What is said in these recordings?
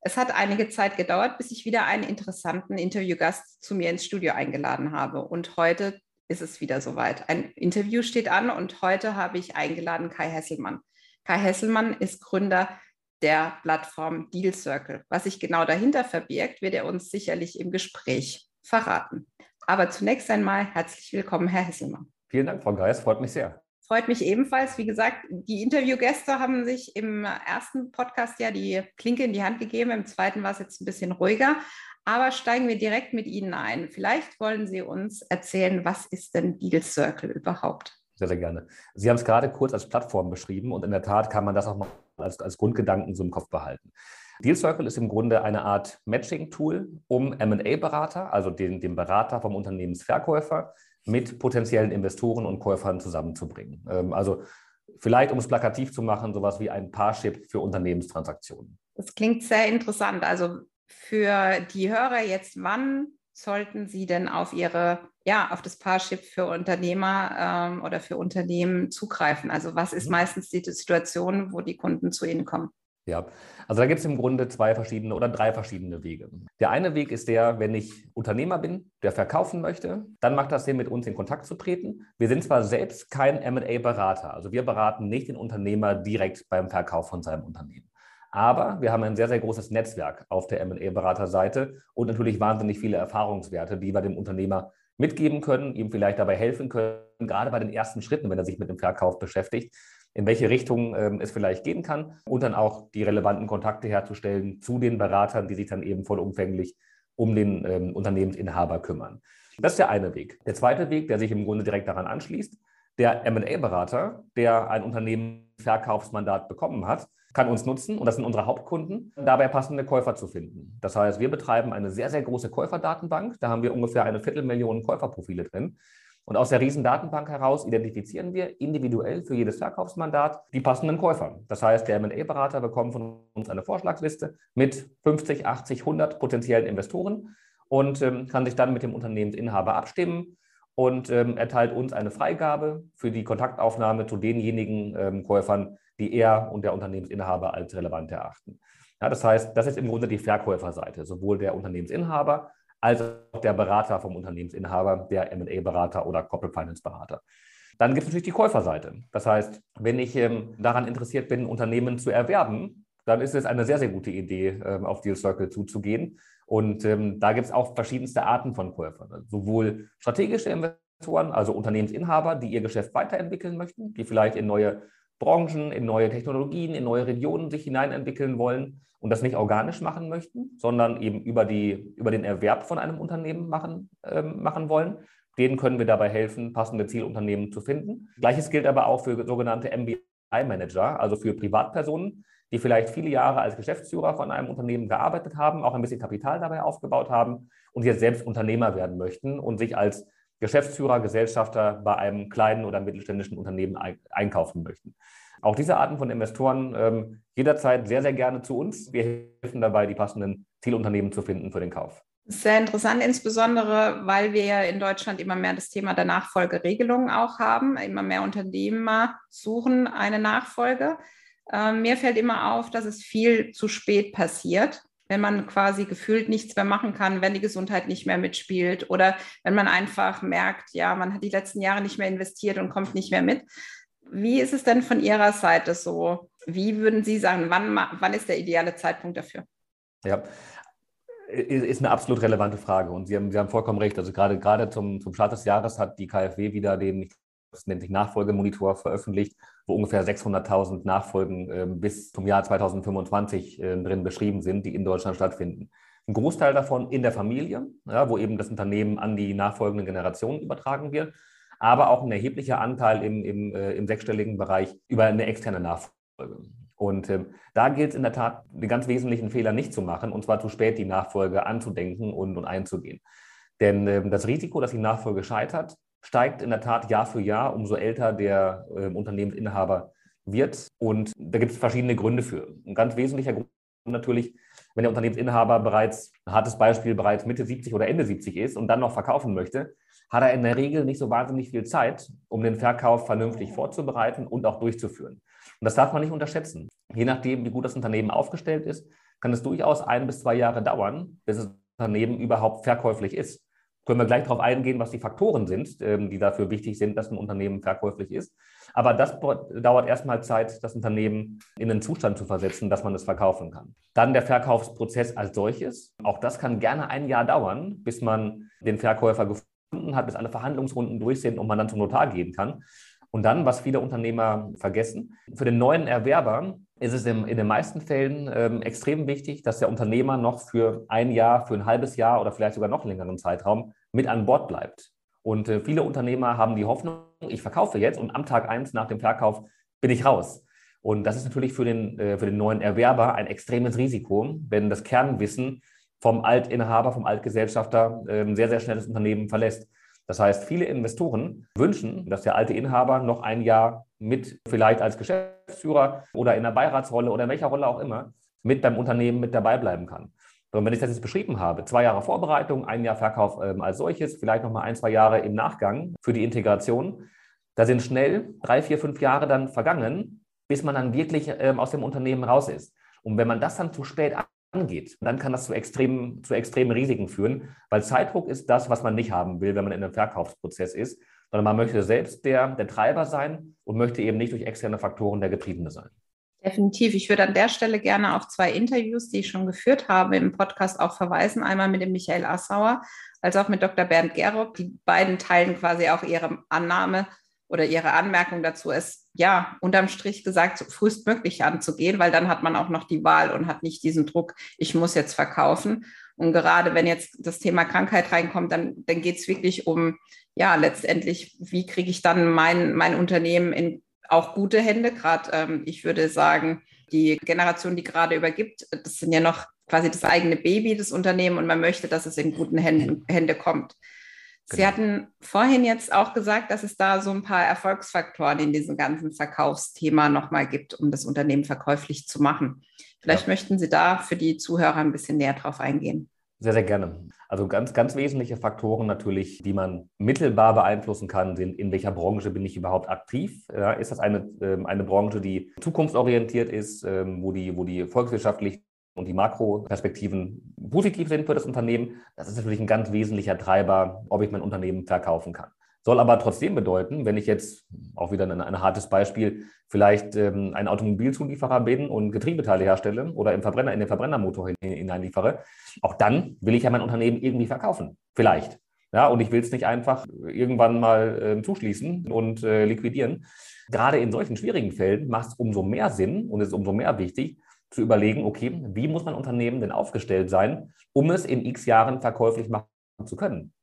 Es hat einige Zeit gedauert, bis ich wieder einen interessanten Interviewgast zu mir ins Studio eingeladen habe. Und heute ist es wieder soweit. Ein Interview steht an und heute habe ich eingeladen Kai Hesselmann. Kai Hesselmann ist Gründer der Plattform Deal Circle. Was sich genau dahinter verbirgt, wird er uns sicherlich im Gespräch verraten. Aber zunächst einmal herzlich willkommen, Herr Hesselmann. Vielen Dank, Frau Geis, freut mich sehr. Freut mich ebenfalls. Wie gesagt, die Interviewgäste haben sich im ersten Podcast ja die Klinke in die Hand gegeben. Im zweiten war es jetzt ein bisschen ruhiger. Aber steigen wir direkt mit Ihnen ein. Vielleicht wollen Sie uns erzählen, was ist denn Deal Circle überhaupt? Sehr, sehr gerne. Sie haben es gerade kurz als Plattform beschrieben und in der Tat kann man das auch mal als, als Grundgedanken so im Kopf behalten. Deal Circle ist im Grunde eine Art Matching-Tool, um MA-Berater, also den, den Berater vom Unternehmensverkäufer, mit potenziellen Investoren und Käufern zusammenzubringen. Ähm, also vielleicht, um es plakativ zu machen, sowas wie ein Parship für Unternehmenstransaktionen. Das klingt sehr interessant. Also für die Hörer jetzt, wann sollten Sie denn auf Ihre, ja, auf das Parship für Unternehmer ähm, oder für Unternehmen zugreifen? Also was ist mhm. meistens die Situation, wo die Kunden zu Ihnen kommen? Ja, also da gibt es im Grunde zwei verschiedene oder drei verschiedene Wege. Der eine Weg ist der, wenn ich Unternehmer bin, der verkaufen möchte, dann macht das Sinn, mit uns in Kontakt zu treten. Wir sind zwar selbst kein MA-Berater, also wir beraten nicht den Unternehmer direkt beim Verkauf von seinem Unternehmen. Aber wir haben ein sehr, sehr großes Netzwerk auf der MA-Beraterseite und natürlich wahnsinnig viele Erfahrungswerte, die wir dem Unternehmer mitgeben können, ihm vielleicht dabei helfen können, gerade bei den ersten Schritten, wenn er sich mit dem Verkauf beschäftigt, in welche Richtung ähm, es vielleicht gehen kann und dann auch die relevanten Kontakte herzustellen zu den Beratern, die sich dann eben vollumfänglich um den ähm, Unternehmensinhaber kümmern. Das ist der eine Weg. Der zweite Weg, der sich im Grunde direkt daran anschließt, der MA-Berater, der ein Unternehmensverkaufsmandat bekommen hat, kann uns nutzen, und das sind unsere Hauptkunden, dabei passende Käufer zu finden. Das heißt, wir betreiben eine sehr, sehr große Käuferdatenbank. Da haben wir ungefähr eine Viertelmillion Käuferprofile drin. Und aus der Riesendatenbank heraus identifizieren wir individuell für jedes Verkaufsmandat die passenden Käufer. Das heißt, der MA-Berater bekommt von uns eine Vorschlagsliste mit 50, 80, 100 potenziellen Investoren und ähm, kann sich dann mit dem Unternehmensinhaber abstimmen und ähm, erteilt uns eine Freigabe für die Kontaktaufnahme zu denjenigen ähm, Käufern, die er und der Unternehmensinhaber als relevant erachten. Ja, das heißt, das ist im Grunde die Verkäuferseite, sowohl der Unternehmensinhaber als auch der Berater vom Unternehmensinhaber, der MA-Berater oder Corporate Finance-Berater. Dann gibt es natürlich die Käuferseite. Das heißt, wenn ich ähm, daran interessiert bin, Unternehmen zu erwerben, dann ist es eine sehr, sehr gute Idee, ähm, auf Deal Circle zuzugehen. Und ähm, da gibt es auch verschiedenste Arten von Käufern. Sowohl strategische Investoren, also Unternehmensinhaber, die ihr Geschäft weiterentwickeln möchten, die vielleicht in neue Branchen, in neue Technologien, in neue Regionen sich hineinentwickeln wollen und das nicht organisch machen möchten, sondern eben über, die, über den Erwerb von einem Unternehmen machen, äh, machen wollen. Denen können wir dabei helfen, passende Zielunternehmen zu finden. Gleiches gilt aber auch für sogenannte MBI-Manager, also für Privatpersonen, die vielleicht viele Jahre als Geschäftsführer von einem Unternehmen gearbeitet haben, auch ein bisschen Kapital dabei aufgebaut haben und jetzt selbst Unternehmer werden möchten und sich als Geschäftsführer, Gesellschafter bei einem kleinen oder mittelständischen Unternehmen einkaufen möchten. Auch diese Arten von Investoren ähm, jederzeit sehr, sehr gerne zu uns. Wir helfen dabei, die passenden Zielunternehmen zu finden für den Kauf. Sehr interessant, insbesondere weil wir ja in Deutschland immer mehr das Thema der Nachfolgeregelung auch haben. Immer mehr Unternehmer suchen eine Nachfolge. Ähm, mir fällt immer auf, dass es viel zu spät passiert wenn man quasi gefühlt nichts mehr machen kann, wenn die Gesundheit nicht mehr mitspielt oder wenn man einfach merkt, ja, man hat die letzten Jahre nicht mehr investiert und kommt nicht mehr mit. Wie ist es denn von Ihrer Seite so? Wie würden Sie sagen, wann, wann ist der ideale Zeitpunkt dafür? Ja, ist eine absolut relevante Frage und Sie haben, Sie haben vollkommen recht. Also gerade, gerade zum, zum Start des Jahres hat die KfW wieder den, das nennt sich Nachfolgemonitor, veröffentlicht, wo ungefähr 600.000 Nachfolgen äh, bis zum Jahr 2025 äh, drin beschrieben sind, die in Deutschland stattfinden. Ein Großteil davon in der Familie, ja, wo eben das Unternehmen an die nachfolgenden Generationen übertragen wird, aber auch ein erheblicher Anteil im, im, äh, im sechsstelligen Bereich über eine externe Nachfolge. Und ähm, da gilt es in der Tat, den ganz wesentlichen Fehler nicht zu machen, und zwar zu spät die Nachfolge anzudenken und, und einzugehen. Denn ähm, das Risiko, dass die Nachfolge scheitert, steigt in der Tat Jahr für Jahr, umso älter der äh, Unternehmensinhaber wird. Und da gibt es verschiedene Gründe für. Ein ganz wesentlicher Grund natürlich, wenn der Unternehmensinhaber bereits, ein hartes Beispiel, bereits Mitte 70 oder Ende 70 ist und dann noch verkaufen möchte, hat er in der Regel nicht so wahnsinnig viel Zeit, um den Verkauf vernünftig vorzubereiten und auch durchzuführen. Und das darf man nicht unterschätzen. Je nachdem, wie gut das Unternehmen aufgestellt ist, kann es durchaus ein bis zwei Jahre dauern, bis das Unternehmen überhaupt verkäuflich ist. Können wir gleich darauf eingehen, was die Faktoren sind, ähm, die dafür wichtig sind, dass ein Unternehmen verkäuflich ist. Aber das dauert erstmal Zeit, das Unternehmen in einen Zustand zu versetzen, dass man es verkaufen kann. Dann der Verkaufsprozess als solches. Auch das kann gerne ein Jahr dauern, bis man den Verkäufer gefunden hat, bis alle Verhandlungsrunden durch sind und man dann zum Notar gehen kann. Und dann, was viele Unternehmer vergessen, für den neuen Erwerber ist es in, in den meisten Fällen ähm, extrem wichtig, dass der Unternehmer noch für ein Jahr, für ein halbes Jahr oder vielleicht sogar noch längeren Zeitraum mit an Bord bleibt. Und äh, viele Unternehmer haben die Hoffnung, ich verkaufe jetzt und am Tag eins nach dem Verkauf bin ich raus. Und das ist natürlich für den, äh, für den neuen Erwerber ein extremes Risiko, wenn das Kernwissen vom Altinhaber, vom Altgesellschafter äh, sehr, sehr schnell das Unternehmen verlässt. Das heißt, viele Investoren wünschen, dass der alte Inhaber noch ein Jahr mit vielleicht als Geschäftsführer oder in der Beiratsrolle oder in welcher Rolle auch immer mit beim Unternehmen mit dabei bleiben kann. Und wenn ich das jetzt beschrieben habe, zwei Jahre Vorbereitung, ein Jahr Verkauf ähm, als solches, vielleicht nochmal ein, zwei Jahre im Nachgang für die Integration, da sind schnell drei, vier, fünf Jahre dann vergangen, bis man dann wirklich ähm, aus dem Unternehmen raus ist. Und wenn man das dann zu spät angeht, dann kann das zu extremen, zu extremen Risiken führen, weil Zeitdruck ist das, was man nicht haben will, wenn man in einem Verkaufsprozess ist, sondern man möchte selbst der, der Treiber sein und möchte eben nicht durch externe Faktoren der Getriebene sein. Definitiv. Ich würde an der Stelle gerne auf zwei Interviews, die ich schon geführt habe, im Podcast auch verweisen. Einmal mit dem Michael Assauer als auch mit Dr. Bernd Gerob. Die beiden teilen quasi auch ihre Annahme oder ihre Anmerkung dazu, es ja unterm Strich gesagt, so frühestmöglich anzugehen, weil dann hat man auch noch die Wahl und hat nicht diesen Druck, ich muss jetzt verkaufen. Und gerade wenn jetzt das Thema Krankheit reinkommt, dann, dann geht es wirklich um, ja, letztendlich, wie kriege ich dann mein, mein Unternehmen in auch gute Hände. Gerade, ähm, ich würde sagen, die Generation, die gerade übergibt, das sind ja noch quasi das eigene Baby, das Unternehmen, und man möchte, dass es in guten Händen, Hände kommt. Sie genau. hatten vorhin jetzt auch gesagt, dass es da so ein paar Erfolgsfaktoren in diesem ganzen Verkaufsthema nochmal gibt, um das Unternehmen verkäuflich zu machen. Vielleicht ja. möchten Sie da für die Zuhörer ein bisschen näher drauf eingehen. Sehr, sehr gerne. Also ganz, ganz wesentliche Faktoren natürlich, die man mittelbar beeinflussen kann, sind, in welcher Branche bin ich überhaupt aktiv? Ja, ist das eine, ähm, eine Branche, die zukunftsorientiert ist, ähm, wo die, wo die volkswirtschaftlich und die Makroperspektiven positiv sind für das Unternehmen? Das ist natürlich ein ganz wesentlicher Treiber, ob ich mein Unternehmen verkaufen kann. Soll aber trotzdem bedeuten, wenn ich jetzt auch wieder ein, ein hartes Beispiel, vielleicht ähm, ein Automobilzulieferer bin und Getriebeteile herstelle oder im Verbrenner, in den Verbrennermotor hineinliefere, auch dann will ich ja mein Unternehmen irgendwie verkaufen. Vielleicht. Ja, und ich will es nicht einfach irgendwann mal äh, zuschließen und äh, liquidieren. Gerade in solchen schwierigen Fällen macht es umso mehr Sinn und ist umso mehr wichtig, zu überlegen, okay, wie muss mein Unternehmen denn aufgestellt sein, um es in x Jahren verkäuflich machen zu können.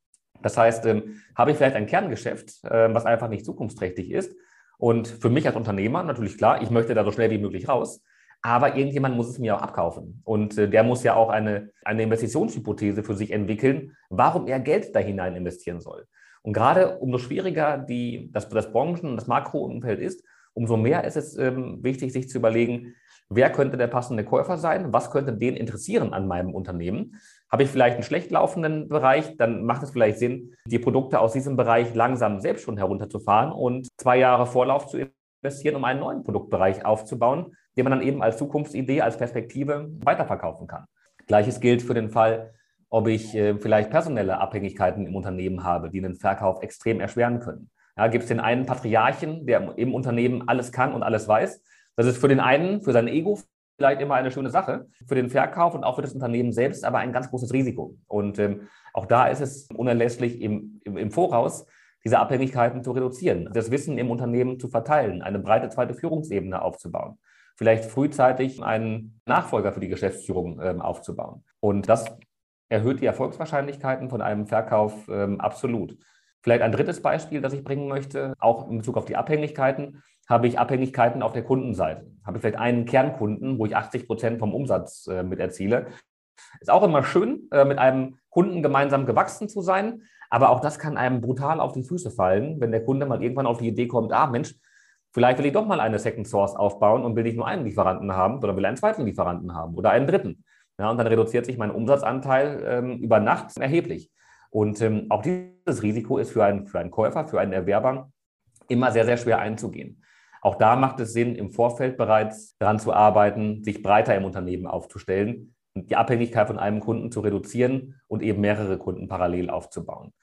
Das heißt, ähm, habe ich vielleicht ein Kerngeschäft, äh, was einfach nicht zukunftsträchtig ist. Und für mich als Unternehmer natürlich klar, ich möchte da so schnell wie möglich raus. Aber irgendjemand muss es mir auch abkaufen. Und äh, der muss ja auch eine, eine Investitionshypothese für sich entwickeln, warum er Geld da hinein investieren soll. Und gerade umso schwieriger die, das, das Branchen- und das Makroumfeld ist, umso mehr ist es ähm, wichtig, sich zu überlegen, wer könnte der passende Käufer sein, was könnte den interessieren an meinem Unternehmen habe ich vielleicht einen schlecht laufenden Bereich, dann macht es vielleicht Sinn, die Produkte aus diesem Bereich langsam selbst schon herunterzufahren und zwei Jahre Vorlauf zu investieren, um einen neuen Produktbereich aufzubauen, den man dann eben als Zukunftsidee, als Perspektive weiterverkaufen kann. Gleiches gilt für den Fall, ob ich äh, vielleicht personelle Abhängigkeiten im Unternehmen habe, die den Verkauf extrem erschweren können. Ja, gibt es den einen Patriarchen, der im Unternehmen alles kann und alles weiß. Das ist für den einen, für sein Ego vielleicht immer eine schöne Sache für den Verkauf und auch für das Unternehmen selbst, aber ein ganz großes Risiko. Und ähm, auch da ist es unerlässlich im, im, im Voraus, diese Abhängigkeiten zu reduzieren, das Wissen im Unternehmen zu verteilen, eine breite zweite Führungsebene aufzubauen, vielleicht frühzeitig einen Nachfolger für die Geschäftsführung ähm, aufzubauen. Und das erhöht die Erfolgswahrscheinlichkeiten von einem Verkauf ähm, absolut. Vielleicht ein drittes Beispiel, das ich bringen möchte, auch in Bezug auf die Abhängigkeiten. Habe ich Abhängigkeiten auf der Kundenseite. Habe ich vielleicht einen Kernkunden, wo ich 80 Prozent vom Umsatz äh, mit erziele. Ist auch immer schön, äh, mit einem Kunden gemeinsam gewachsen zu sein, aber auch das kann einem brutal auf die Füße fallen, wenn der Kunde mal irgendwann auf die Idee kommt, ah Mensch, vielleicht will ich doch mal eine Second Source aufbauen und will nicht nur einen Lieferanten haben, sondern will einen zweiten Lieferanten haben oder einen dritten. Ja, und dann reduziert sich mein Umsatzanteil ähm, über Nacht erheblich. Und ähm, auch dieses Risiko ist für einen, für einen Käufer, für einen Erwerber immer sehr, sehr schwer einzugehen. Auch da macht es Sinn, im Vorfeld bereits daran zu arbeiten, sich breiter im Unternehmen aufzustellen, die Abhängigkeit von einem Kunden zu reduzieren und eben mehrere Kunden parallel aufzubauen.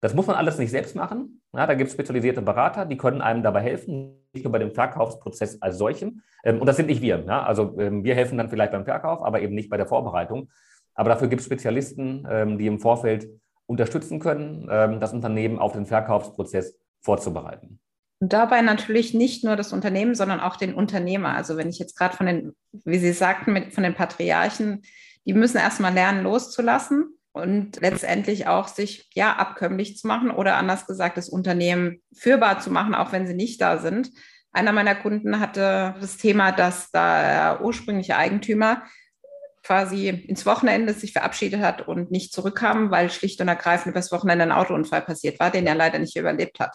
Das muss man alles nicht selbst machen. Ja, da gibt es spezialisierte Berater, die können einem dabei helfen, nicht nur bei dem Verkaufsprozess als solchem. Ähm, und das sind nicht wir. Ja? Also ähm, wir helfen dann vielleicht beim Verkauf, aber eben nicht bei der Vorbereitung. Aber dafür gibt es Spezialisten, ähm, die im Vorfeld unterstützen können, das Unternehmen auf den Verkaufsprozess vorzubereiten. Und dabei natürlich nicht nur das Unternehmen, sondern auch den Unternehmer. Also wenn ich jetzt gerade von den, wie Sie sagten, mit, von den Patriarchen, die müssen erstmal lernen, loszulassen und letztendlich auch sich ja abkömmlich zu machen oder anders gesagt das Unternehmen führbar zu machen, auch wenn sie nicht da sind. Einer meiner Kunden hatte das Thema, dass der ursprüngliche Eigentümer quasi ins Wochenende sich verabschiedet hat und nicht zurückkam, weil schlicht und ergreifend übers Wochenende ein Autounfall passiert war, den er leider nicht überlebt hat.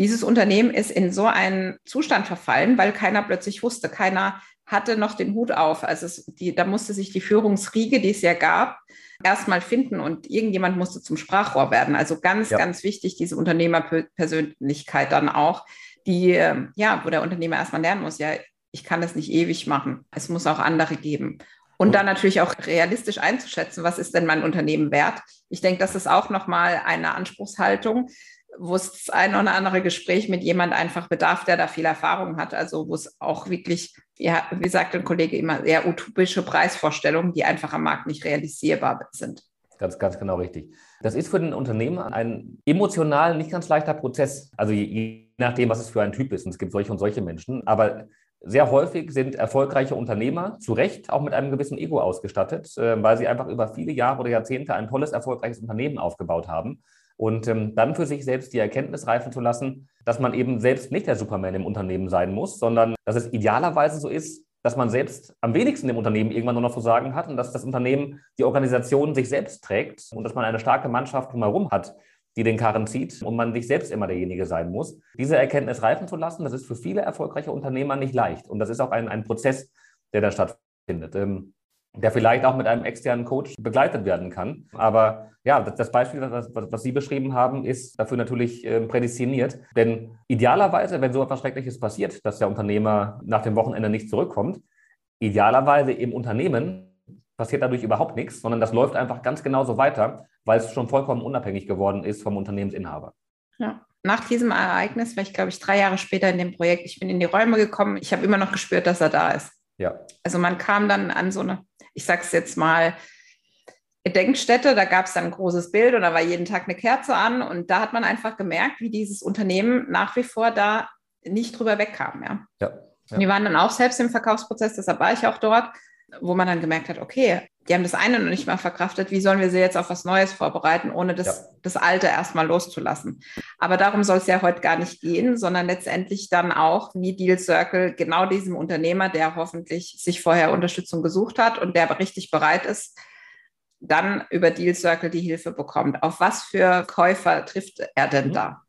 Dieses Unternehmen ist in so einen Zustand verfallen, weil keiner plötzlich wusste, keiner hatte noch den Hut auf. Also es, die, da musste sich die Führungsriege, die es ja gab, erstmal finden und irgendjemand musste zum Sprachrohr werden. Also ganz, ja. ganz wichtig, diese Unternehmerpersönlichkeit dann auch, die, ähm, ja, wo der Unternehmer erstmal lernen muss, ja, ich kann das nicht ewig machen. Es muss auch andere geben. Und dann natürlich auch realistisch einzuschätzen, was ist denn mein Unternehmen wert? Ich denke, das ist auch nochmal eine Anspruchshaltung, wo es ein oder andere Gespräch mit jemand einfach bedarf, der da viel Erfahrung hat. Also wo es auch wirklich, ja, wie sagt ein Kollege immer, sehr utopische Preisvorstellungen, die einfach am Markt nicht realisierbar sind. Ganz, ganz genau richtig. Das ist für den Unternehmer ein emotional nicht ganz leichter Prozess. Also je, je nachdem, was es für ein Typ ist. Und es gibt solche und solche Menschen. Aber sehr häufig sind erfolgreiche Unternehmer zu Recht auch mit einem gewissen Ego ausgestattet, äh, weil sie einfach über viele Jahre oder Jahrzehnte ein tolles, erfolgreiches Unternehmen aufgebaut haben und ähm, dann für sich selbst die Erkenntnis reifen zu lassen, dass man eben selbst nicht der Superman im Unternehmen sein muss, sondern dass es idealerweise so ist, dass man selbst am wenigsten im Unternehmen irgendwann nur noch zu sagen hat und dass das Unternehmen, die Organisation sich selbst trägt und dass man eine starke Mannschaft drumherum hat, die den Karren zieht und man nicht selbst immer derjenige sein muss. Diese Erkenntnis reifen zu lassen, das ist für viele erfolgreiche Unternehmer nicht leicht. Und das ist auch ein, ein Prozess, der da stattfindet. Ähm, der vielleicht auch mit einem externen Coach begleitet werden kann. Aber ja, das Beispiel, was, was Sie beschrieben haben, ist dafür natürlich äh, prädestiniert. Denn idealerweise, wenn so etwas Schreckliches passiert, dass der Unternehmer nach dem Wochenende nicht zurückkommt, idealerweise im Unternehmen passiert dadurch überhaupt nichts, sondern das läuft einfach ganz genauso weiter, weil es schon vollkommen unabhängig geworden ist vom Unternehmensinhaber. Ja. Nach diesem Ereignis war ich, glaube ich, drei Jahre später in dem Projekt. Ich bin in die Räume gekommen. Ich habe immer noch gespürt, dass er da ist. Ja. Also man kam dann an so eine ich sage es jetzt mal, Denkstätte, da gab es dann ein großes Bild und da war jeden Tag eine Kerze an und da hat man einfach gemerkt, wie dieses Unternehmen nach wie vor da nicht drüber wegkam. Ja. ja, ja. Die waren dann auch selbst im Verkaufsprozess, deshalb war ich auch dort, wo man dann gemerkt hat, okay, die haben das eine noch nicht mal verkraftet, wie sollen wir sie jetzt auf was Neues vorbereiten, ohne das, ja. das Alte erstmal loszulassen. Aber darum soll es ja heute gar nicht gehen, sondern letztendlich dann auch wie Deal Circle genau diesem Unternehmer, der hoffentlich sich vorher Unterstützung gesucht hat und der richtig bereit ist, dann über Deal Circle die Hilfe bekommt. Auf was für Käufer trifft er denn mhm. da?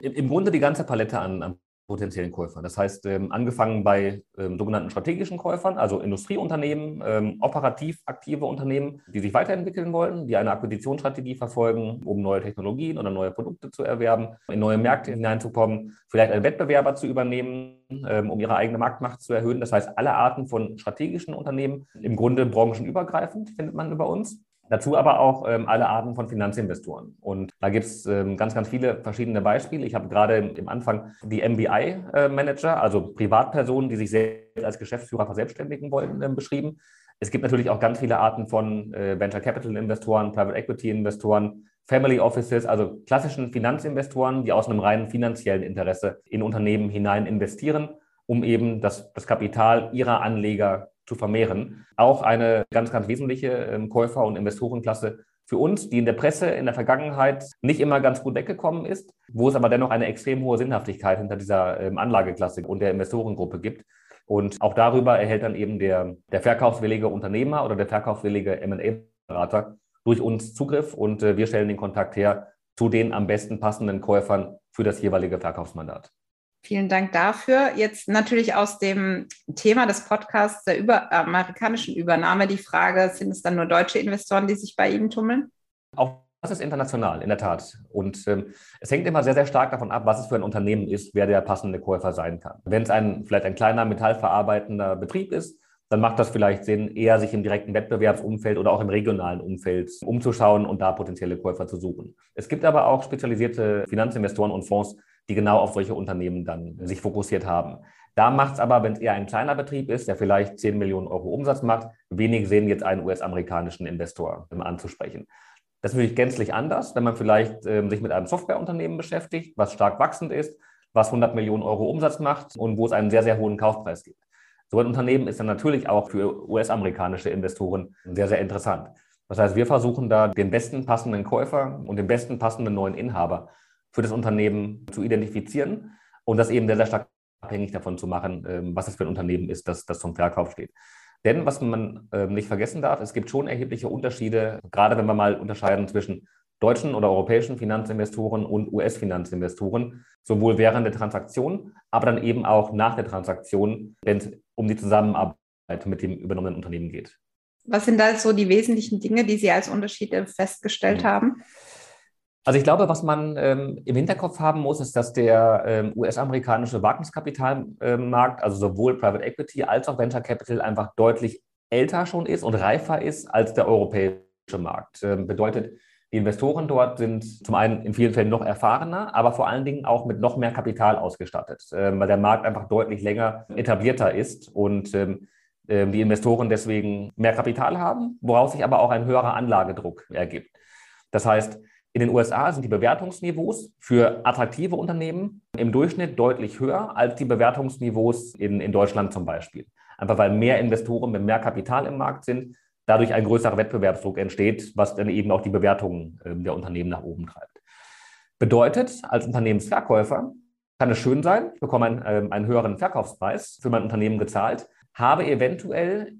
Im Grunde die ganze Palette an, an potenziellen Käufern. Das heißt, ähm, angefangen bei ähm, sogenannten strategischen Käufern, also Industrieunternehmen, ähm, operativ aktive Unternehmen, die sich weiterentwickeln wollen, die eine Akquisitionsstrategie verfolgen, um neue Technologien oder neue Produkte zu erwerben, in neue Märkte hineinzukommen, vielleicht einen Wettbewerber zu übernehmen, ähm, um ihre eigene Marktmacht zu erhöhen. Das heißt, alle Arten von strategischen Unternehmen, im Grunde branchenübergreifend, findet man über uns. Dazu aber auch ähm, alle Arten von Finanzinvestoren. Und da gibt es ähm, ganz, ganz viele verschiedene Beispiele. Ich habe gerade im Anfang die MBI-Manager, äh, also Privatpersonen, die sich selbst als Geschäftsführer verselbstständigen wollen, äh, beschrieben. Es gibt natürlich auch ganz viele Arten von äh, Venture Capital Investoren, Private Equity Investoren, Family Offices, also klassischen Finanzinvestoren, die aus einem reinen finanziellen Interesse in Unternehmen hinein investieren, um eben das, das Kapital ihrer Anleger zu vermehren. Auch eine ganz, ganz wesentliche ähm, Käufer- und Investorenklasse für uns, die in der Presse in der Vergangenheit nicht immer ganz gut weggekommen ist, wo es aber dennoch eine extrem hohe Sinnhaftigkeit hinter dieser ähm, Anlageklasse und der Investorengruppe gibt. Und auch darüber erhält dann eben der, der verkaufswillige Unternehmer oder der verkaufswillige M&A-Berater durch uns Zugriff und äh, wir stellen den Kontakt her zu den am besten passenden Käufern für das jeweilige Verkaufsmandat. Vielen Dank dafür. Jetzt natürlich aus dem Thema des Podcasts der über, amerikanischen Übernahme die Frage, sind es dann nur deutsche Investoren, die sich bei Ihnen tummeln? Auch das ist international, in der Tat. Und ähm, es hängt immer sehr, sehr stark davon ab, was es für ein Unternehmen ist, wer der passende Käufer sein kann. Wenn es ein, vielleicht ein kleiner metallverarbeitender Betrieb ist, dann macht das vielleicht Sinn, eher sich im direkten Wettbewerbsumfeld oder auch im regionalen Umfeld umzuschauen und da potenzielle Käufer zu suchen. Es gibt aber auch spezialisierte Finanzinvestoren und Fonds, die genau auf solche Unternehmen dann sich fokussiert haben. Da macht es aber, wenn es eher ein kleiner Betrieb ist, der vielleicht 10 Millionen Euro Umsatz macht, wenig Sinn, jetzt einen US-amerikanischen Investor anzusprechen. Das ist natürlich gänzlich anders, wenn man vielleicht äh, sich mit einem Softwareunternehmen beschäftigt, was stark wachsend ist, was 100 Millionen Euro Umsatz macht und wo es einen sehr, sehr hohen Kaufpreis gibt. So ein Unternehmen ist dann natürlich auch für US-amerikanische Investoren sehr, sehr interessant. Das heißt, wir versuchen da den besten passenden Käufer und den besten passenden neuen Inhaber für das Unternehmen zu identifizieren und das eben sehr, sehr stark abhängig davon zu machen, ähm, was es für ein Unternehmen ist, das, das zum Verkauf steht. Denn was man ähm, nicht vergessen darf, es gibt schon erhebliche Unterschiede, gerade wenn wir mal unterscheiden zwischen deutschen oder europäischen Finanzinvestoren und US-Finanzinvestoren, sowohl während der Transaktion, aber dann eben auch nach der Transaktion, wenn es um die Zusammenarbeit mit dem übernommenen Unternehmen geht. Was sind da so die wesentlichen Dinge, die Sie als Unterschiede festgestellt mhm. haben? Also ich glaube, was man ähm, im Hinterkopf haben muss, ist, dass der ähm, US-amerikanische Wagniskapitalmarkt, also sowohl Private Equity als auch Venture Capital, einfach deutlich älter schon ist und reifer ist als der europäische Markt. Ähm, bedeutet, die Investoren dort sind zum einen in vielen Fällen noch erfahrener, aber vor allen Dingen auch mit noch mehr Kapital ausgestattet, ähm, weil der Markt einfach deutlich länger etablierter ist und ähm, ähm, die Investoren deswegen mehr Kapital haben, woraus sich aber auch ein höherer Anlagedruck ergibt. Das heißt, in den USA sind die Bewertungsniveaus für attraktive Unternehmen im Durchschnitt deutlich höher als die Bewertungsniveaus in, in Deutschland zum Beispiel. Einfach weil mehr Investoren mit mehr Kapital im Markt sind, dadurch ein größerer Wettbewerbsdruck entsteht, was dann eben auch die Bewertungen äh, der Unternehmen nach oben treibt. Bedeutet, als Unternehmensverkäufer kann es schön sein, ich bekomme einen, äh, einen höheren Verkaufspreis für mein Unternehmen gezahlt, habe eventuell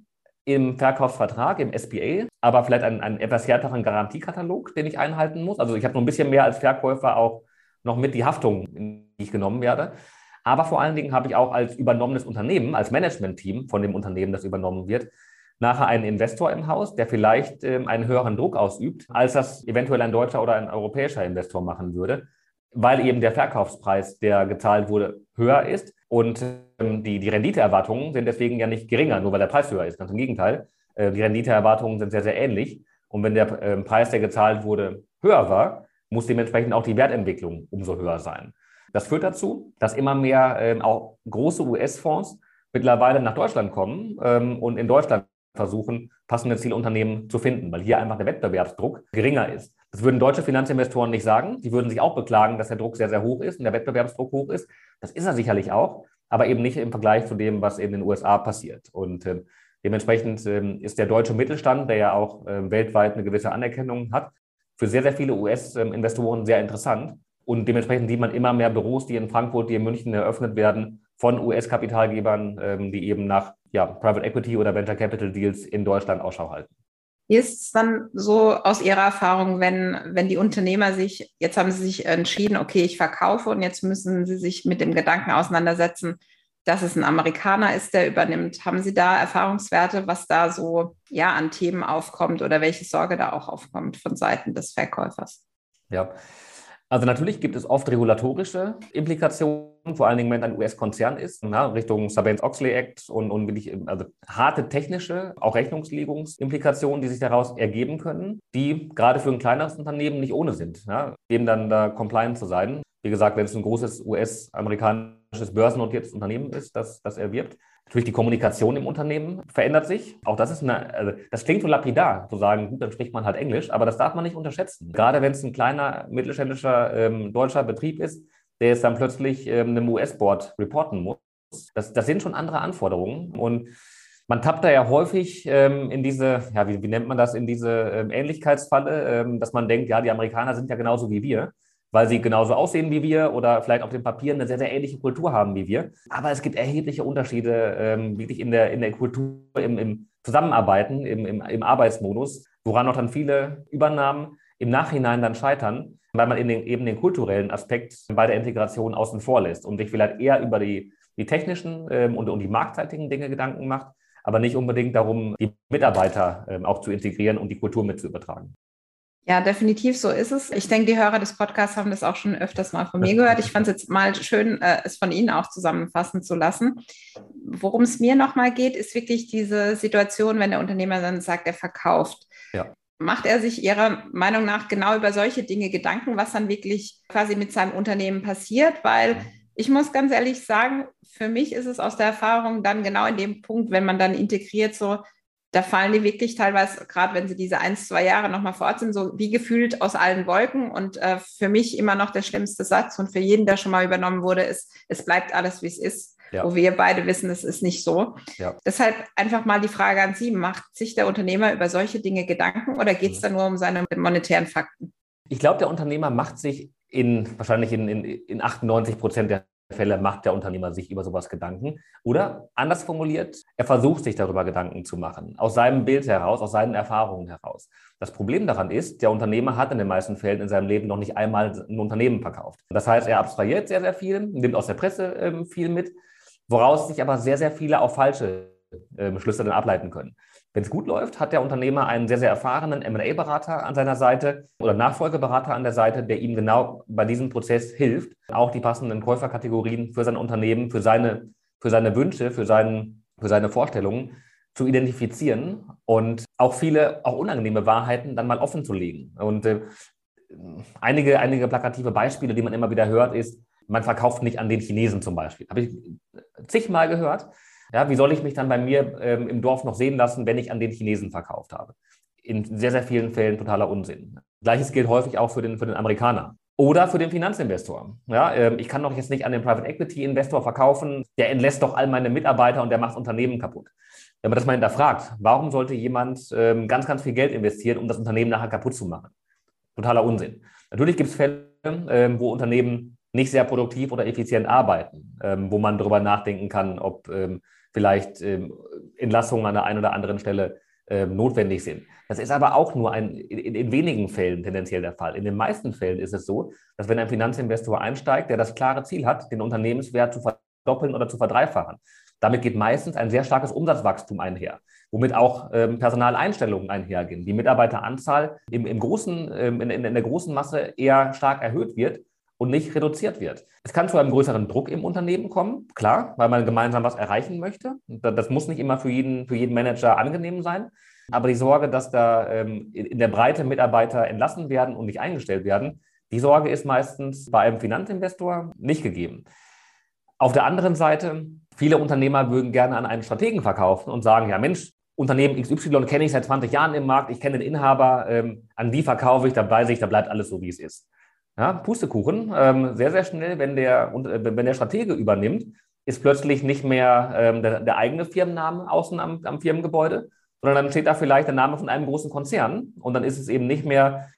im Verkaufsvertrag, im SPA, aber vielleicht einen, einen etwas härteren Garantiekatalog, den ich einhalten muss. Also ich habe noch ein bisschen mehr als Verkäufer auch noch mit die Haftung, die ich genommen werde. Aber vor allen Dingen habe ich auch als übernommenes Unternehmen, als Managementteam von dem Unternehmen, das übernommen wird, nachher einen Investor im Haus, der vielleicht ähm, einen höheren Druck ausübt, als das eventuell ein deutscher oder ein europäischer Investor machen würde, weil eben der Verkaufspreis, der gezahlt wurde, höher ist und ähm, die, die Renditeerwartungen sind deswegen ja nicht geringer, nur weil der Preis höher ist. Ganz im Gegenteil. Äh, die Renditeerwartungen sind sehr, sehr ähnlich. Und wenn der äh, Preis, der gezahlt wurde, höher war, muss dementsprechend auch die Wertentwicklung umso höher sein. Das führt dazu, dass immer mehr ähm, auch große US-Fonds mittlerweile nach Deutschland kommen ähm, und in Deutschland versuchen, passende Zielunternehmen zu finden, weil hier einfach der Wettbewerbsdruck geringer ist. Das würden deutsche Finanzinvestoren nicht sagen. Die würden sich auch beklagen, dass der Druck sehr, sehr hoch ist und der Wettbewerbsdruck hoch ist. Das ist er sicherlich auch, aber eben nicht im Vergleich zu dem, was in den USA passiert. Und äh, dementsprechend äh, ist der deutsche Mittelstand, der ja auch äh, weltweit eine gewisse Anerkennung hat, für sehr, sehr viele US-Investoren sehr interessant. Und dementsprechend sieht man immer mehr Büros, die in Frankfurt, die in München eröffnet werden, von US-Kapitalgebern, ähm, die eben nach ja, Private Equity oder Venture Capital Deals in Deutschland Ausschau halten. Wie ist es dann so aus Ihrer Erfahrung, wenn, wenn die Unternehmer sich, jetzt haben sie sich entschieden, okay, ich verkaufe und jetzt müssen sie sich mit dem Gedanken auseinandersetzen, dass es ein Amerikaner ist, der übernimmt. Haben Sie da Erfahrungswerte, was da so ja, an Themen aufkommt oder welche Sorge da auch aufkommt von Seiten des Verkäufers? Ja, also natürlich gibt es oft regulatorische Implikationen, vor allen Dingen, wenn ein US-Konzern ist, na, Richtung Sarbanes-Oxley Act und, und wirklich, also harte technische, auch Rechnungslegungsimplikationen, die sich daraus ergeben können, die gerade für ein kleineres Unternehmen nicht ohne sind, ja, eben dann da compliant zu sein. Wie gesagt, wenn es ein großes US-amerikanisches börsennotiertes Unternehmen ist, das, das erwirbt, Natürlich die Kommunikation im Unternehmen verändert sich. Auch das ist eine, also das klingt so lapidar, zu sagen, gut, dann spricht man halt Englisch, aber das darf man nicht unterschätzen. Gerade wenn es ein kleiner mittelständischer ähm, deutscher Betrieb ist, der jetzt dann plötzlich ähm, einem US-Board reporten muss. Das, das sind schon andere Anforderungen. Und Man tappt da ja häufig ähm, in diese, ja, wie, wie, nennt man das, in diese ähm, Ähnlichkeitsfalle, ähm, dass man denkt, ja, die Amerikaner sind ja genauso wie wir, weil sie genauso aussehen wie wir oder vielleicht auf dem Papier eine sehr, sehr ähnliche Kultur haben wie wir. Aber es gibt erhebliche Unterschiede ähm, wirklich in der, in der Kultur, im, im Zusammenarbeiten, im, im, im Arbeitsmodus, woran auch dann viele Übernahmen im Nachhinein dann scheitern, weil man den, eben den kulturellen Aspekt bei der Integration außen vor lässt und sich vielleicht eher über die, die technischen ähm, und, und die marktseitigen Dinge Gedanken macht, aber nicht unbedingt darum, die Mitarbeiter ähm, auch zu integrieren und die Kultur mit zu übertragen. Ja, definitiv so ist es. Ich denke, die Hörer des Podcasts haben das auch schon öfters mal von mir gehört. Ich fand es jetzt mal schön, äh, es von Ihnen auch zusammenfassen zu lassen. Worum es mir nochmal geht, ist wirklich diese Situation, wenn der Unternehmer dann sagt, er verkauft. Ja macht er sich Ihrer Meinung nach genau über solche Dinge Gedanken, was dann wirklich quasi mit seinem Unternehmen passiert? Weil ich muss ganz ehrlich sagen, für mich ist es aus der Erfahrung dann genau in dem Punkt, wenn man dann integriert, so, da fallen die wirklich teilweise, gerade wenn sie diese ein, zwei Jahre nochmal vor Ort sind, so wie gefühlt aus allen Wolken. Und äh, für mich immer noch der schlimmste Satz und für jeden, der schon mal übernommen wurde, ist, es bleibt alles, wie es ist ja. wo wir beide wissen, es ist nicht so. Ja. Deshalb einfach mal die Frage an Sie, macht sich der Unternehmer über solche Dinge Gedanken oder geht es mhm. da nur um seine monetären Fakten? Ich glaube, der Unternehmer macht sich in wahrscheinlich in, in, in 98 Prozent der Fälle macht der Unternehmer sich über sowas Gedanken. Oder anders formuliert, er versucht sich darüber Gedanken zu machen, aus seinem Bild heraus, aus seinen Erfahrungen heraus. Das Problem daran ist, der Unternehmer hat in den meisten Fällen in seinem Leben noch nicht einmal ein Unternehmen verkauft. Das heißt, er abstrahiert sehr, sehr viel, nimmt aus der Presse äh, viel mit, woraus sich aber sehr, sehr viele auch falsche äh, Schlüsse dann ableiten können. Wenn es gut läuft, hat der Unternehmer einen sehr, sehr erfahrenen MA-Berater an seiner Seite oder Nachfolgeberater an der Seite, der ihm genau bei diesem Prozess hilft, auch die passenden Käuferkategorien für sein Unternehmen, für seine, für seine Wünsche, für, seinen, für seine Vorstellungen zu identifizieren und auch viele, auch unangenehme Wahrheiten dann mal offen zu legen. Und äh, einige, einige plakative Beispiele, die man immer wieder hört, ist, man verkauft nicht an den Chinesen zum Beispiel. Habe ich zigmal gehört. Ja, wie soll ich mich dann bei mir ähm, im Dorf noch sehen lassen, wenn ich an den Chinesen verkauft habe? In sehr, sehr vielen Fällen totaler Unsinn. Gleiches gilt häufig auch für den, für den Amerikaner. Oder für den Finanzinvestor. Ja, ähm, ich kann doch jetzt nicht an den Private Equity Investor verkaufen, der entlässt doch all meine Mitarbeiter und der macht Unternehmen kaputt. Wenn man das mal hinterfragt, warum sollte jemand ähm, ganz, ganz viel Geld investieren, um das Unternehmen nachher kaputt zu machen? Totaler Unsinn. Natürlich gibt es Fälle, ähm, wo Unternehmen nicht sehr produktiv oder effizient arbeiten, ähm, wo man darüber nachdenken kann, ob ähm, vielleicht ähm, Entlassungen an der einen oder anderen Stelle ähm, notwendig sind. Das ist aber auch nur ein, in, in, wenigen Fällen tendenziell der Fall. In den meisten Fällen ist es so, dass wenn ein Finanzinvestor einsteigt, der das klare Ziel hat, den Unternehmenswert zu verdoppeln oder zu verdreifachen, damit geht meistens ein sehr starkes Umsatzwachstum einher, womit auch ähm, Personaleinstellungen einhergehen. Die Mitarbeiteranzahl im, im großen, ähm, in, in, der großen Masse eher stark erhöht wird und nicht reduziert wird. Es kann zu einem größeren Druck im Unternehmen kommen, klar, weil man gemeinsam was erreichen möchte. Das muss nicht immer für jeden, für jeden Manager angenehm sein. Aber die Sorge, dass da ähm, in der Breite Mitarbeiter entlassen werden und nicht eingestellt werden, die Sorge ist meistens bei einem Finanzinvestor nicht gegeben. Auf der anderen Seite, viele Unternehmer würden gerne an einen Strategen verkaufen und sagen, ja Mensch, Unternehmen XY kenne ich seit 20 Jahren im Markt, ich kenne den Inhaber, ähm, an die verkaufe ich, da weiß ich, da bleibt alles so, wie es ist. Ja, Pustekuchen, ähm, sehr, sehr schnell, wenn der, äh, wenn der Stratege übernimmt, ist plötzlich nicht mehr ähm, der, der, eigene Firmenname außen am, am Firmengebäude, sondern dann steht da vielleicht der Name von einem großen Konzern und dann ist es eben nicht mehr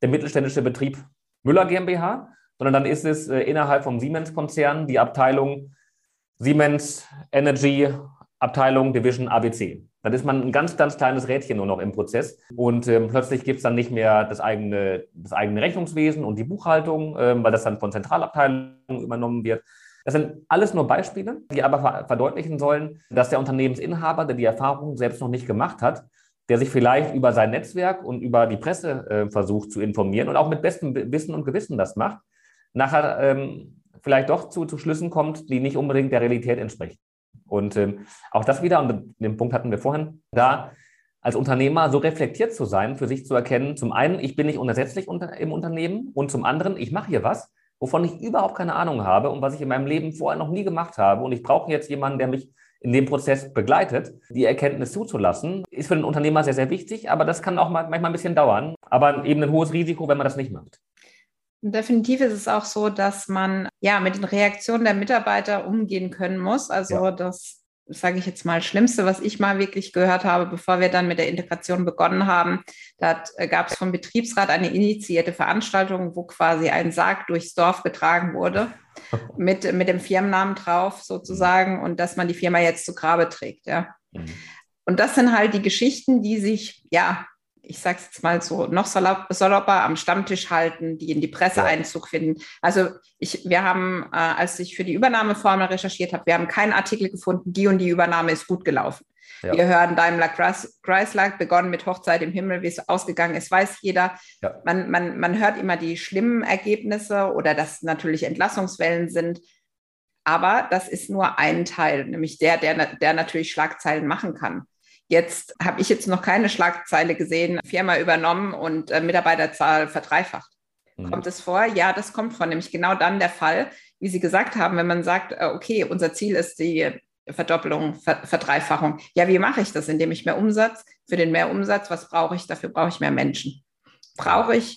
der mittelständische Betrieb Müller GmbH, sondern dann ist es äh, innerhalb vom Siemens-Konzern die Abteilung Siemens Energy Abteilung Division ABC. Dann ist man ein ganz, ganz kleines Rädchen nur noch im Prozess und ähm, plötzlich gibt es dann nicht mehr das eigene, das eigene Rechnungswesen und die Buchhaltung, ähm, weil das dann von Zentralabteilungen übernommen wird. Das sind alles nur Beispiele, die aber verdeutlichen sollen, dass der Unternehmensinhaber, der die Erfahrung selbst noch nicht gemacht hat, der sich vielleicht über sein Netzwerk und über die Presse äh, versucht zu informieren und auch mit bestem Wissen und Gewissen das macht, nachher ähm, vielleicht doch zu, zu Schlüssen kommt, die nicht unbedingt der Realität entsprechen. Und ähm, auch das wieder, und den Punkt hatten wir vorhin, da als Unternehmer so reflektiert zu sein, für sich zu erkennen, zum einen, ich bin nicht unersetzlich unter, im Unternehmen und zum anderen, ich mache hier was, wovon ich überhaupt keine Ahnung habe und was ich in meinem Leben vorher noch nie gemacht habe. Und ich brauche jetzt jemanden, der mich in dem Prozess begleitet, die Erkenntnis zuzulassen, ist für den Unternehmer sehr, sehr wichtig, aber das kann auch manchmal ein bisschen dauern, aber eben ein hohes Risiko, wenn man das nicht macht. Definitiv ist es auch so, dass man ja mit den Reaktionen der Mitarbeiter umgehen können muss. Also ja. das sage ich jetzt mal, Schlimmste, was ich mal wirklich gehört habe, bevor wir dann mit der Integration begonnen haben. Da äh, gab es vom Betriebsrat eine initiierte Veranstaltung, wo quasi ein Sarg durchs Dorf getragen wurde, mit, mit dem Firmennamen drauf sozusagen und dass man die Firma jetzt zu Grabe trägt. Ja. Mhm. Und das sind halt die Geschichten, die sich, ja, ich sage es jetzt mal so, noch salopper am Stammtisch halten, die in die Presse ja. Einzug finden. Also ich, wir haben, äh, als ich für die Übernahmeformel recherchiert habe, wir haben keinen Artikel gefunden, die und die Übernahme ist gut gelaufen. Ja. Wir hören Daimler Chrysler begonnen mit Hochzeit im Himmel, wie es ausgegangen ist, weiß jeder. Ja. Man, man, man hört immer die schlimmen Ergebnisse oder dass natürlich Entlassungswellen sind. Aber das ist nur ein Teil, nämlich der, der, der natürlich Schlagzeilen machen kann. Jetzt habe ich jetzt noch keine Schlagzeile gesehen, Firma übernommen und äh, Mitarbeiterzahl verdreifacht. Mhm. Kommt es vor? Ja, das kommt vor, nämlich genau dann der Fall, wie Sie gesagt haben, wenn man sagt, äh, okay, unser Ziel ist die Verdoppelung, Ver Verdreifachung. Ja, wie mache ich das? Indem ich mehr Umsatz, für den mehr Umsatz, was brauche ich? Dafür brauche ich mehr Menschen. Brauche ich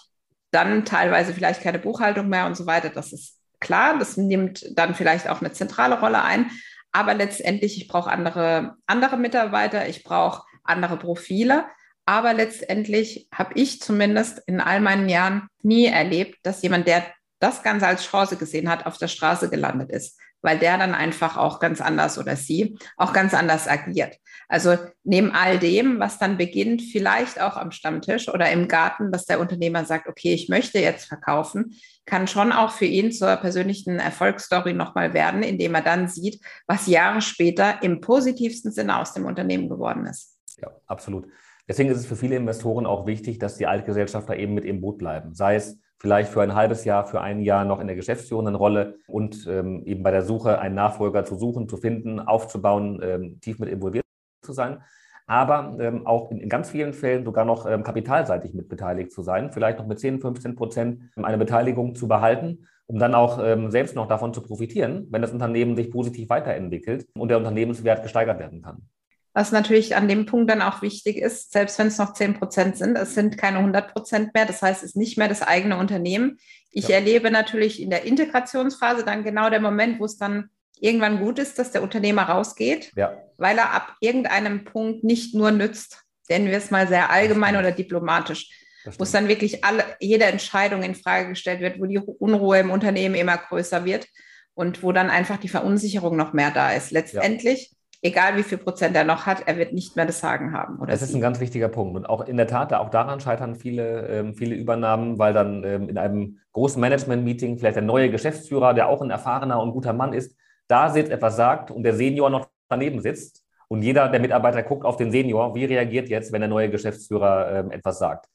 dann teilweise vielleicht keine Buchhaltung mehr und so weiter. Das ist klar, das nimmt dann vielleicht auch eine zentrale Rolle ein. Aber letztendlich, ich brauche andere, andere Mitarbeiter, ich brauche andere Profile. Aber letztendlich habe ich zumindest in all meinen Jahren nie erlebt, dass jemand, der das Ganze als Chance gesehen hat, auf der Straße gelandet ist weil der dann einfach auch ganz anders oder sie auch ganz anders agiert. Also neben all dem, was dann beginnt, vielleicht auch am Stammtisch oder im Garten, dass der Unternehmer sagt, okay, ich möchte jetzt verkaufen, kann schon auch für ihn zur persönlichen Erfolgsstory nochmal werden, indem er dann sieht, was Jahre später im positivsten Sinne aus dem Unternehmen geworden ist. Ja, absolut. Deswegen ist es für viele Investoren auch wichtig, dass die Altgesellschafter eben mit im Boot bleiben. Sei es vielleicht für ein halbes Jahr, für ein Jahr noch in der Geschäftsführenden Rolle und ähm, eben bei der Suche einen Nachfolger zu suchen, zu finden, aufzubauen, ähm, tief mit involviert zu sein. Aber ähm, auch in, in, ganz vielen Fällen sogar noch ähm, kapitalseitig mit beteiligt zu sein, vielleicht noch mit 10, 15 Prozent eine Beteiligung zu behalten, um dann auch ähm, selbst noch davon zu profitieren, wenn das Unternehmen sich positiv weiterentwickelt und der Unternehmenswert gesteigert werden kann. Was natürlich an dem Punkt dann auch wichtig ist, selbst wenn es noch 10 Prozent sind, es sind keine 100 Prozent mehr. Das heißt, es ist nicht mehr das eigene Unternehmen. Ich ja. erlebe natürlich in der Integrationsphase dann genau der Moment, wo es dann irgendwann gut ist, dass der Unternehmer rausgeht, ja. weil er ab irgendeinem Punkt nicht nur nützt, nennen wir es mal sehr allgemein oder diplomatisch, wo es dann wirklich alle, jede Entscheidung in Frage gestellt wird, wo die Unruhe im Unternehmen immer größer wird und wo dann einfach die Verunsicherung noch mehr da ist. Letztendlich egal wie viel Prozent er noch hat, er wird nicht mehr das Sagen haben. Oder das ist ein ganz wichtiger Punkt. Und auch in der Tat, auch daran scheitern viele, ähm, viele Übernahmen, weil dann ähm, in einem großen Management-Meeting vielleicht der neue Geschäftsführer, der auch ein erfahrener und guter Mann ist, da sitzt, etwas sagt und der Senior noch daneben sitzt. Und jeder der Mitarbeiter guckt auf den Senior, wie reagiert jetzt, wenn der neue Geschäftsführer ähm, etwas sagt.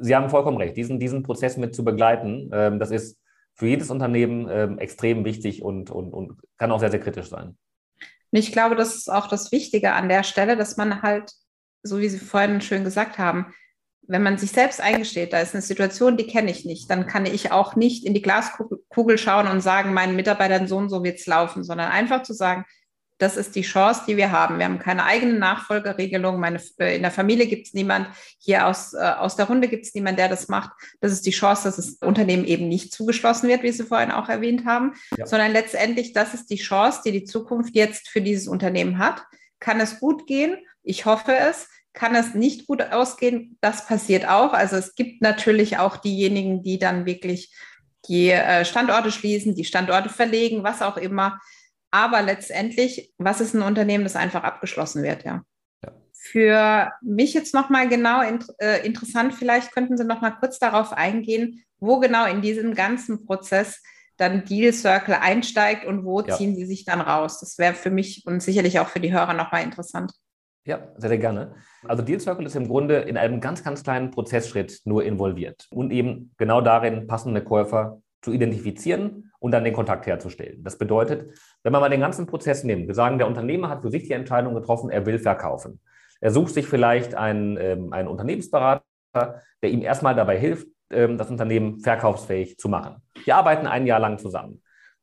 Sie haben vollkommen recht, diesen, diesen Prozess mit zu begleiten, ähm, das ist für jedes Unternehmen ähm, extrem wichtig und, und, und kann auch sehr, sehr kritisch sein. Und ich glaube, das ist auch das Wichtige an der Stelle, dass man halt, so wie Sie vorhin schön gesagt haben, wenn man sich selbst eingesteht, da ist eine Situation, die kenne ich nicht, dann kann ich auch nicht in die Glaskugel schauen und sagen, meinen Mitarbeitern so und so wird es laufen, sondern einfach zu sagen, das ist die Chance, die wir haben. Wir haben keine eigene Nachfolgeregelung. Meine, äh, in der Familie gibt es niemand. Hier aus, äh, aus der Runde gibt es niemand, der das macht. Das ist die Chance, dass das Unternehmen eben nicht zugeschlossen wird, wie Sie vorhin auch erwähnt haben, ja. sondern letztendlich, das ist die Chance, die die Zukunft jetzt für dieses Unternehmen hat. Kann es gut gehen? Ich hoffe es. Kann es nicht gut ausgehen? Das passiert auch. Also es gibt natürlich auch diejenigen, die dann wirklich die äh, Standorte schließen, die Standorte verlegen, was auch immer. Aber letztendlich, was ist ein Unternehmen, das einfach abgeschlossen wird, ja. ja. Für mich jetzt nochmal genau in, äh, interessant, vielleicht könnten Sie nochmal kurz darauf eingehen, wo genau in diesem ganzen Prozess dann Deal Circle einsteigt und wo ja. ziehen Sie sich dann raus? Das wäre für mich und sicherlich auch für die Hörer nochmal interessant. Ja, sehr, sehr gerne. Also Deal Circle ist im Grunde in einem ganz, ganz kleinen Prozessschritt nur involviert und eben genau darin, passende Käufer zu identifizieren und dann den Kontakt herzustellen. Das bedeutet, wenn man mal den ganzen Prozess nimmt, wir sagen, der Unternehmer hat für sich die Entscheidung getroffen, er will verkaufen. Er sucht sich vielleicht einen, ähm, einen Unternehmensberater, der ihm erstmal dabei hilft, ähm, das Unternehmen verkaufsfähig zu machen. Die arbeiten ein Jahr lang zusammen.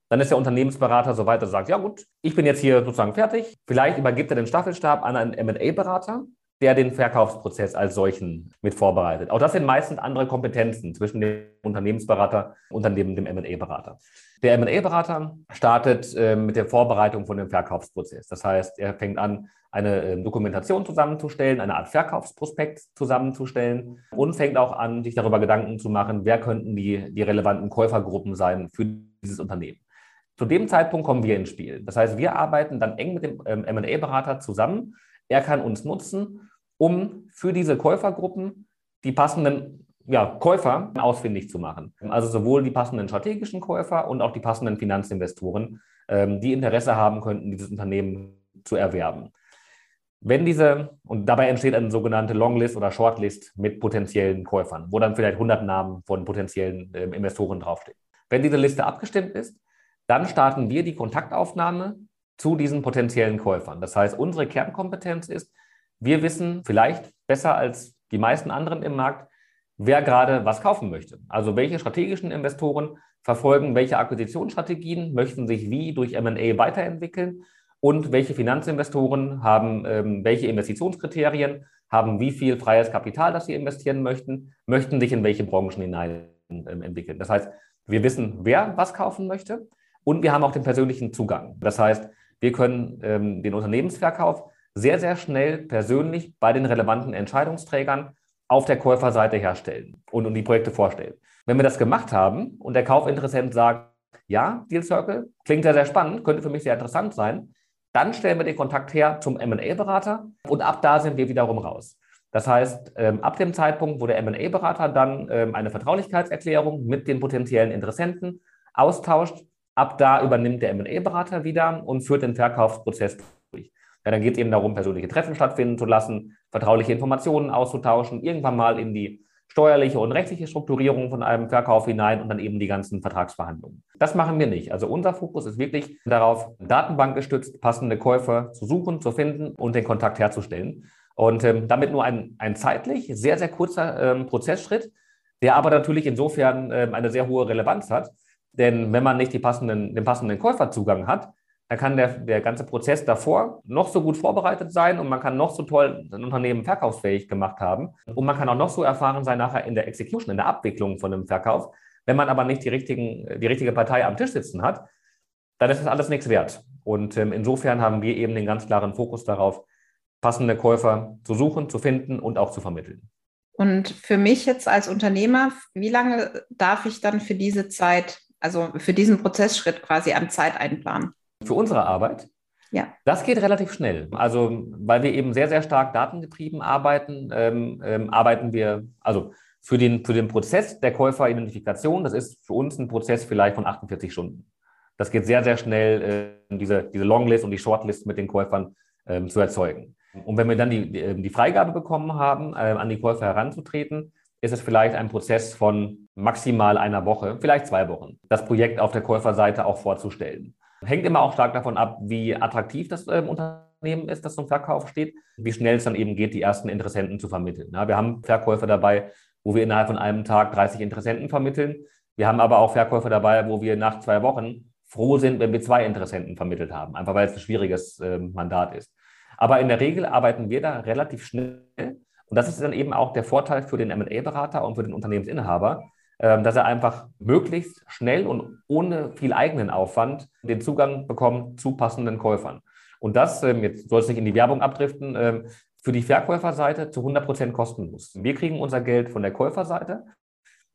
Dann ist der Unternehmensberater so weit, dass er sagt, ja gut, ich bin jetzt hier sozusagen fertig. Vielleicht übergibt er den Staffelstab an einen M&A-Berater, der den Verkaufsprozess als solchen mit vorbereitet. Auch das sind meistens andere Kompetenzen zwischen dem Unternehmensberater und dann dem, M&A-Berater. Der M&A-Berater startet äh, mit der Vorbereitung von dem Verkaufsprozess. Das heißt, er fängt an, eine äh, Dokumentation zusammenzustellen, eine Art Verkaufsprospekt zusammenzustellen und fängt auch an, sich darüber Gedanken zu machen, wer könnten die, die relevanten Käufergruppen sein für dieses Unternehmen. Zu dem Zeitpunkt kommen wir ins Spiel. Das heißt, wir arbeiten dann eng mit dem ähm, M&A-Berater zusammen. Er kann uns nutzen, um für diese Käufergruppen die passenden ja, Käufer ausfindig zu machen. Also sowohl die passenden strategischen Käufer und auch die passenden Finanzinvestoren, ähm, die Interesse haben könnten, dieses Unternehmen zu erwerben. Wenn diese, und dabei entsteht eine sogenannte Longlist oder Shortlist mit potenziellen Käufern, wo dann vielleicht 100 Namen von potenziellen äh, Investoren draufstehen. Wenn diese Liste abgestimmt ist, dann starten wir die Kontaktaufnahme zu diesen potenziellen Käufern. Das heißt, unsere Kernkompetenz ist, wir wissen vielleicht besser als die meisten anderen im Markt, wer gerade was kaufen möchte. Also welche strategischen Investoren verfolgen welche Akquisitionsstrategien, möchten sich wie durch MA weiterentwickeln und welche Finanzinvestoren haben ähm, welche Investitionskriterien, haben wie viel freies Kapital, das sie investieren möchten, möchten sich in welche Branchen hinein ähm, entwickeln. Das heißt, wir wissen, wer was kaufen möchte und wir haben auch den persönlichen Zugang. Das heißt, wir können ähm, den Unternehmensverkauf sehr, sehr schnell persönlich bei den relevanten Entscheidungsträgern auf der Käuferseite herstellen und, und die Projekte vorstellen. Wenn wir das gemacht haben und der Kaufinteressent sagt, ja, Deal Circle, klingt ja sehr spannend, könnte für mich sehr interessant sein, dann stellen wir den Kontakt her zum MA-Berater und ab da sind wir wiederum raus. Das heißt, ähm, ab dem Zeitpunkt, wo der MA-Berater dann ähm, eine Vertraulichkeitserklärung mit den potenziellen Interessenten austauscht, ab da übernimmt der MA-Berater wieder und führt den Verkaufsprozess. Ja, dann geht es eben darum, persönliche Treffen stattfinden zu lassen, vertrauliche Informationen auszutauschen, irgendwann mal in die steuerliche und rechtliche Strukturierung von einem Verkauf hinein und dann eben die ganzen Vertragsverhandlungen. Das machen wir nicht. Also unser Fokus ist wirklich darauf, datenbankgestützt passende Käufer zu suchen, zu finden und den Kontakt herzustellen. Und ähm, damit nur ein, ein zeitlich sehr, sehr kurzer ähm, Prozessschritt, der aber natürlich insofern ähm, eine sehr hohe Relevanz hat. Denn wenn man nicht passenden, den passenden Käuferzugang hat, dann kann der, der ganze Prozess davor noch so gut vorbereitet sein und man kann noch so toll ein Unternehmen verkaufsfähig gemacht haben. Und man kann auch noch so erfahren sein nachher in der Execution, in der Abwicklung von einem Verkauf. Wenn man aber nicht die, richtigen, die richtige Partei am Tisch sitzen hat, dann ist das alles nichts wert. Und ähm, insofern haben wir eben den ganz klaren Fokus darauf, passende Käufer zu suchen, zu finden und auch zu vermitteln. Und für mich jetzt als Unternehmer, wie lange darf ich dann für diese Zeit, also für diesen Prozessschritt quasi an Zeit einplanen? Für unsere Arbeit. Ja. Das geht relativ schnell. Also, weil wir eben sehr, sehr stark datengetrieben arbeiten, ähm, ähm, arbeiten wir, also für den, für den Prozess der Käuferidentifikation, das ist für uns ein Prozess vielleicht von 48 Stunden. Das geht sehr, sehr schnell, äh, diese, diese Longlist und die Shortlist mit den Käufern ähm, zu erzeugen. Und wenn wir dann die, die, ähm, die Freigabe bekommen haben, äh, an die Käufer heranzutreten, ist es vielleicht ein Prozess von maximal einer Woche, vielleicht zwei Wochen, das Projekt auf der Käuferseite auch vorzustellen. Hängt immer auch stark davon ab, wie attraktiv das ähm, Unternehmen ist, das zum Verkauf steht, wie schnell es dann eben geht, die ersten Interessenten zu vermitteln. Ja, wir haben Verkäufer dabei, wo wir innerhalb von einem Tag 30 Interessenten vermitteln. Wir haben aber auch Verkäufer dabei, wo wir nach zwei Wochen froh sind, wenn wir zwei Interessenten vermittelt haben, einfach weil es ein schwieriges äh, Mandat ist. Aber in der Regel arbeiten wir da relativ schnell. Und das ist dann eben auch der Vorteil für den MA-Berater und für den Unternehmensinhaber, dass er einfach möglichst schnell und ohne viel eigenen Aufwand den Zugang bekommt zu passenden Käufern. Und das, ähm, jetzt soll es nicht in die Werbung abdriften, ähm, für die Verkäuferseite zu 100 Prozent kostenlos. Wir kriegen unser Geld von der Käuferseite.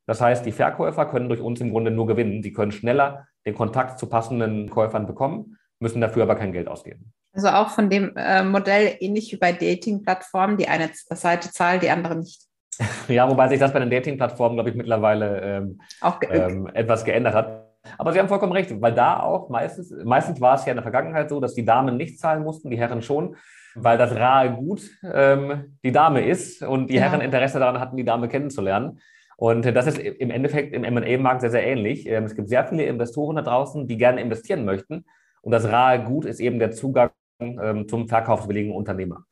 Das heißt, die Verkäufer können durch uns im Grunde nur gewinnen. Sie können schneller den Kontakt zu passenden Käufern bekommen, müssen dafür aber kein Geld ausgeben. Also auch von dem äh, Modell ähnlich wie bei Dating-Plattformen, die eine Seite zahlt, die andere nicht. Ja, wobei sich das bei den Dating-Plattformen, glaube ich, mittlerweile ähm, auch ähm, etwas geändert hat. Aber Sie haben vollkommen recht, weil da auch meistens, meistens war es ja in der Vergangenheit so, dass die Damen nicht zahlen mussten, die Herren schon, weil das rahe Gut ähm, die Dame ist und die ja. Herren Interesse daran hatten, die Dame kennenzulernen. Und das ist im Endeffekt im MA-Markt sehr, sehr ähnlich. Ähm, es gibt sehr viele Investoren da draußen, die gerne investieren möchten. Und das rahe Gut ist eben der Zugang ähm, zum verkaufswilligen Unternehmer.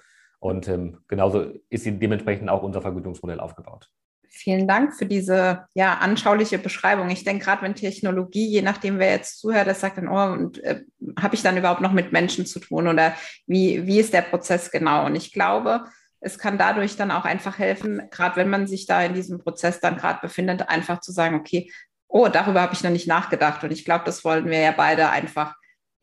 Und ähm, genauso ist dementsprechend auch unser Vergütungsmodell aufgebaut. Vielen Dank für diese ja, anschauliche Beschreibung. Ich denke, gerade wenn Technologie, je nachdem, wer jetzt zuhört, das sagt dann, oh, und äh, habe ich dann überhaupt noch mit Menschen zu tun oder wie, wie ist der Prozess genau? Und ich glaube, es kann dadurch dann auch einfach helfen, gerade wenn man sich da in diesem Prozess dann gerade befindet, einfach zu sagen, okay, oh, darüber habe ich noch nicht nachgedacht. Und ich glaube, das wollen wir ja beide einfach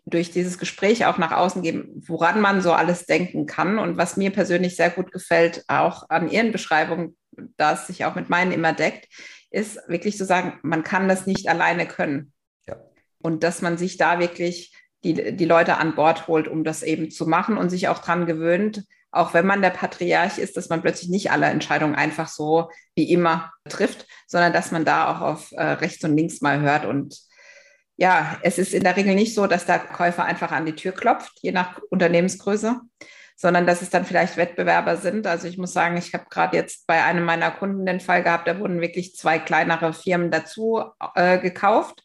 durch dieses Gespräch auch nach außen geben, woran man so alles denken kann. Und was mir persönlich sehr gut gefällt, auch an Ihren Beschreibungen, da es sich auch mit meinen immer deckt, ist wirklich zu sagen, man kann das nicht alleine können. Ja. Und dass man sich da wirklich die, die Leute an Bord holt, um das eben zu machen und sich auch dran gewöhnt, auch wenn man der Patriarch ist, dass man plötzlich nicht alle Entscheidungen einfach so wie immer trifft, sondern dass man da auch auf äh, rechts und links mal hört. Und ja, es ist in der Regel nicht so, dass der Käufer einfach an die Tür klopft, je nach Unternehmensgröße, sondern dass es dann vielleicht Wettbewerber sind. Also ich muss sagen, ich habe gerade jetzt bei einem meiner Kunden den Fall gehabt, da wurden wirklich zwei kleinere Firmen dazu äh, gekauft.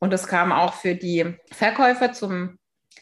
Und das kam auch für die Verkäufer zum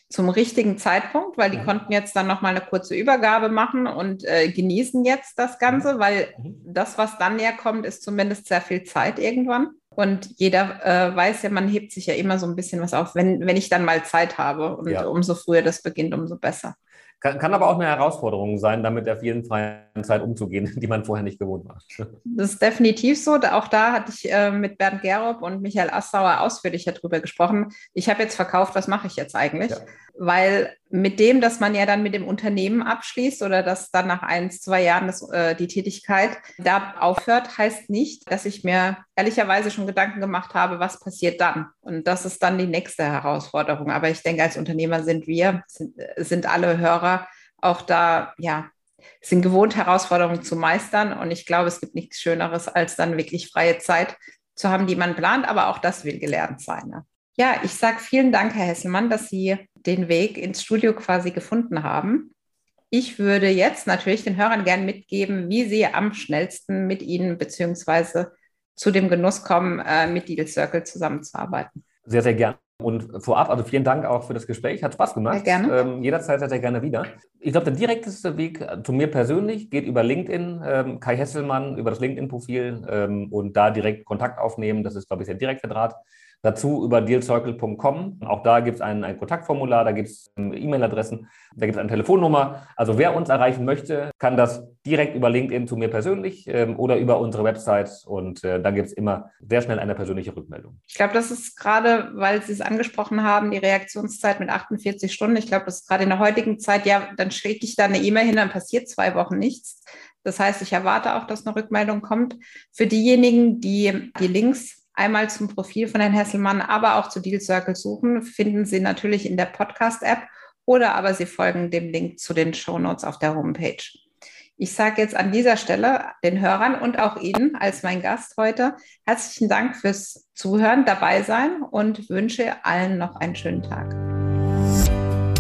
zum richtigen Zeitpunkt, weil die konnten jetzt dann nochmal eine kurze Übergabe machen und äh, genießen jetzt das Ganze, weil mhm. das, was dann näher kommt, ist zumindest sehr viel Zeit irgendwann. Und jeder äh, weiß ja, man hebt sich ja immer so ein bisschen was auf, wenn, wenn ich dann mal Zeit habe. Und ja. umso früher das beginnt, umso besser. Kann, kann, aber auch eine Herausforderung sein, damit auf jeden freien Zeit umzugehen, die man vorher nicht gewohnt war. Das ist definitiv so. Auch da hatte ich äh, mit Bernd Gerob und Michael Assauer ausführlicher drüber gesprochen. Ich habe jetzt verkauft, was mache ich jetzt eigentlich? Ja. Weil mit dem, dass man ja dann mit dem Unternehmen abschließt oder dass dann nach ein, zwei Jahren das, äh, die Tätigkeit da aufhört, heißt nicht, dass ich mir ehrlicherweise schon Gedanken gemacht habe, was passiert dann. Und das ist dann die nächste Herausforderung. Aber ich denke, als Unternehmer sind wir, sind, sind alle Hörer auch da, ja, sind gewohnt, Herausforderungen zu meistern. Und ich glaube, es gibt nichts Schöneres, als dann wirklich freie Zeit zu haben, die man plant. Aber auch das will gelernt sein. Ne? Ja, ich sage vielen Dank, Herr Hesselmann, dass Sie den Weg ins Studio quasi gefunden haben. Ich würde jetzt natürlich den Hörern gerne mitgeben, wie sie am schnellsten mit Ihnen beziehungsweise zu dem Genuss kommen, äh, mit Deal Circle zusammenzuarbeiten. Sehr, sehr gerne. Und vorab, also vielen Dank auch für das Gespräch. Hat Spaß gemacht. Sehr gerne. Ähm, jederzeit sehr, sehr gerne wieder. Ich glaube, der direkteste Weg zu mir persönlich geht über LinkedIn, ähm, Kai Hesselmann, über das LinkedIn-Profil ähm, und da direkt Kontakt aufnehmen. Das ist, glaube ich, der direkte Draht. Dazu über dealcircle.com. Auch da gibt es ein, ein Kontaktformular, da gibt es ähm, E-Mail-Adressen, da gibt es eine Telefonnummer. Also wer uns erreichen möchte, kann das direkt über LinkedIn zu mir persönlich ähm, oder über unsere Website. Und äh, dann gibt es immer sehr schnell eine persönliche Rückmeldung. Ich glaube, das ist gerade, weil Sie es angesprochen haben, die Reaktionszeit mit 48 Stunden. Ich glaube, das ist gerade in der heutigen Zeit, ja, dann schicke ich da eine E-Mail hin, dann passiert zwei Wochen nichts. Das heißt, ich erwarte auch, dass eine Rückmeldung kommt. Für diejenigen, die die Links einmal zum Profil von Herrn Hesselmann, aber auch zu Deal Circle suchen, finden Sie natürlich in der Podcast-App oder aber Sie folgen dem Link zu den Show Notes auf der Homepage. Ich sage jetzt an dieser Stelle den Hörern und auch Ihnen als mein Gast heute herzlichen Dank fürs Zuhören, dabei sein und wünsche allen noch einen schönen Tag.